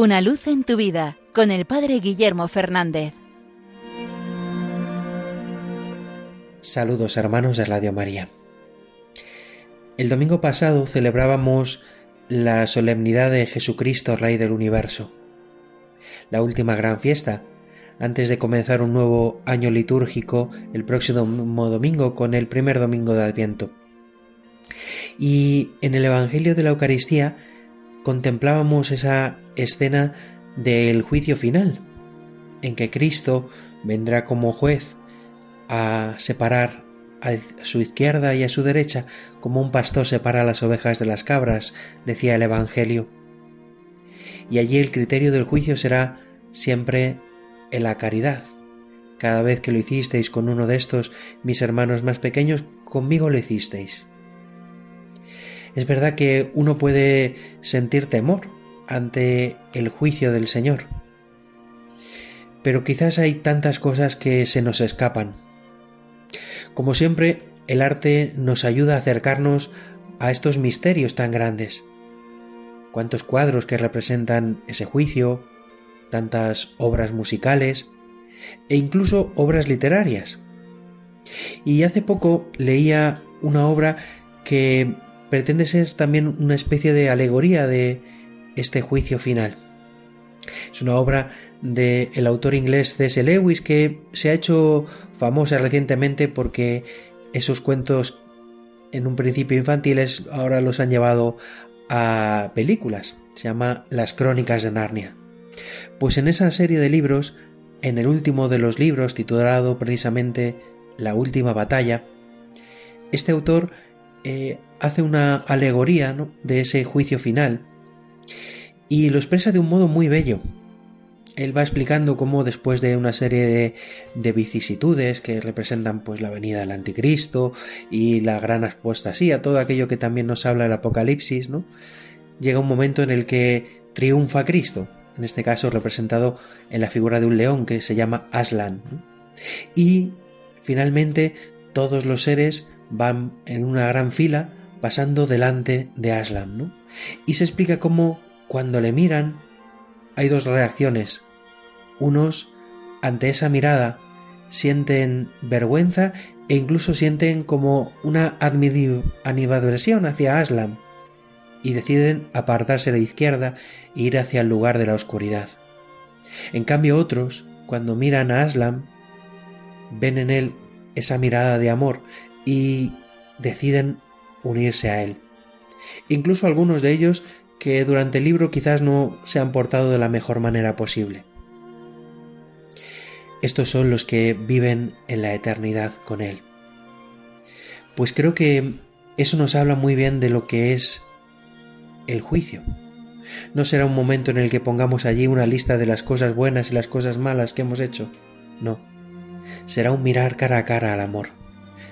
Una luz en tu vida con el Padre Guillermo Fernández. Saludos hermanos de Radio María. El domingo pasado celebrábamos la solemnidad de Jesucristo, Rey del Universo, la última gran fiesta, antes de comenzar un nuevo año litúrgico el próximo domingo con el primer domingo de Adviento. Y en el Evangelio de la Eucaristía contemplábamos esa escena del juicio final, en que Cristo vendrá como juez a separar a su izquierda y a su derecha como un pastor separa las ovejas de las cabras, decía el Evangelio. Y allí el criterio del juicio será siempre en la caridad. Cada vez que lo hicisteis con uno de estos mis hermanos más pequeños, conmigo lo hicisteis. Es verdad que uno puede sentir temor ante el juicio del Señor, pero quizás hay tantas cosas que se nos escapan. Como siempre, el arte nos ayuda a acercarnos a estos misterios tan grandes. Cuántos cuadros que representan ese juicio, tantas obras musicales e incluso obras literarias. Y hace poco leía una obra que pretende ser también una especie de alegoría de este juicio final. Es una obra del el autor inglés C.S. Lewis que se ha hecho famosa recientemente porque esos cuentos en un principio infantiles ahora los han llevado a películas. Se llama Las Crónicas de Narnia. Pues en esa serie de libros, en el último de los libros, titulado precisamente La Última Batalla, este autor eh, hace una alegoría de ese juicio final y lo expresa de un modo muy bello. Él va explicando cómo después de una serie de, vicisitudes que representan pues la venida del anticristo y la gran apostasía, todo aquello que también nos habla el Apocalipsis. Llega un momento en el que triunfa Cristo, en este caso representado en la figura de un león que se llama Aslan. Y finalmente todos los seres van en una gran fila pasando delante de Aslan, ¿no? Y se explica cómo cuando le miran hay dos reacciones. Unos, ante esa mirada, sienten vergüenza e incluso sienten como una animadversión hacia Aslan y deciden apartarse de la izquierda e ir hacia el lugar de la oscuridad. En cambio otros, cuando miran a Aslan, ven en él esa mirada de amor y deciden unirse a él. Incluso algunos de ellos que durante el libro quizás no se han portado de la mejor manera posible. Estos son los que viven en la eternidad con Él. Pues creo que eso nos habla muy bien de lo que es el juicio. No será un momento en el que pongamos allí una lista de las cosas buenas y las cosas malas que hemos hecho. No. Será un mirar cara a cara al amor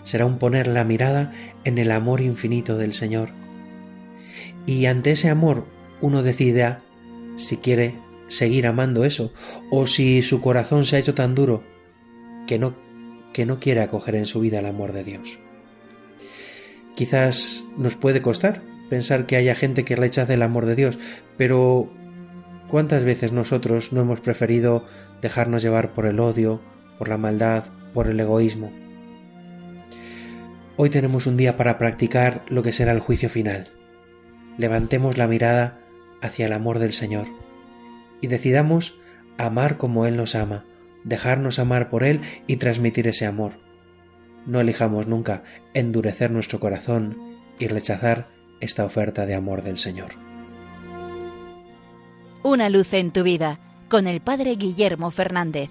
será un poner la mirada en el amor infinito del Señor. Y ante ese amor uno decide si quiere seguir amando eso o si su corazón se ha hecho tan duro que no que no quiere acoger en su vida el amor de Dios. Quizás nos puede costar pensar que haya gente que rechace el amor de Dios, pero ¿cuántas veces nosotros no hemos preferido dejarnos llevar por el odio, por la maldad, por el egoísmo? Hoy tenemos un día para practicar lo que será el juicio final. Levantemos la mirada hacia el amor del Señor y decidamos amar como Él nos ama, dejarnos amar por Él y transmitir ese amor. No elijamos nunca endurecer nuestro corazón y rechazar esta oferta de amor del Señor. Una luz en tu vida con el Padre Guillermo Fernández.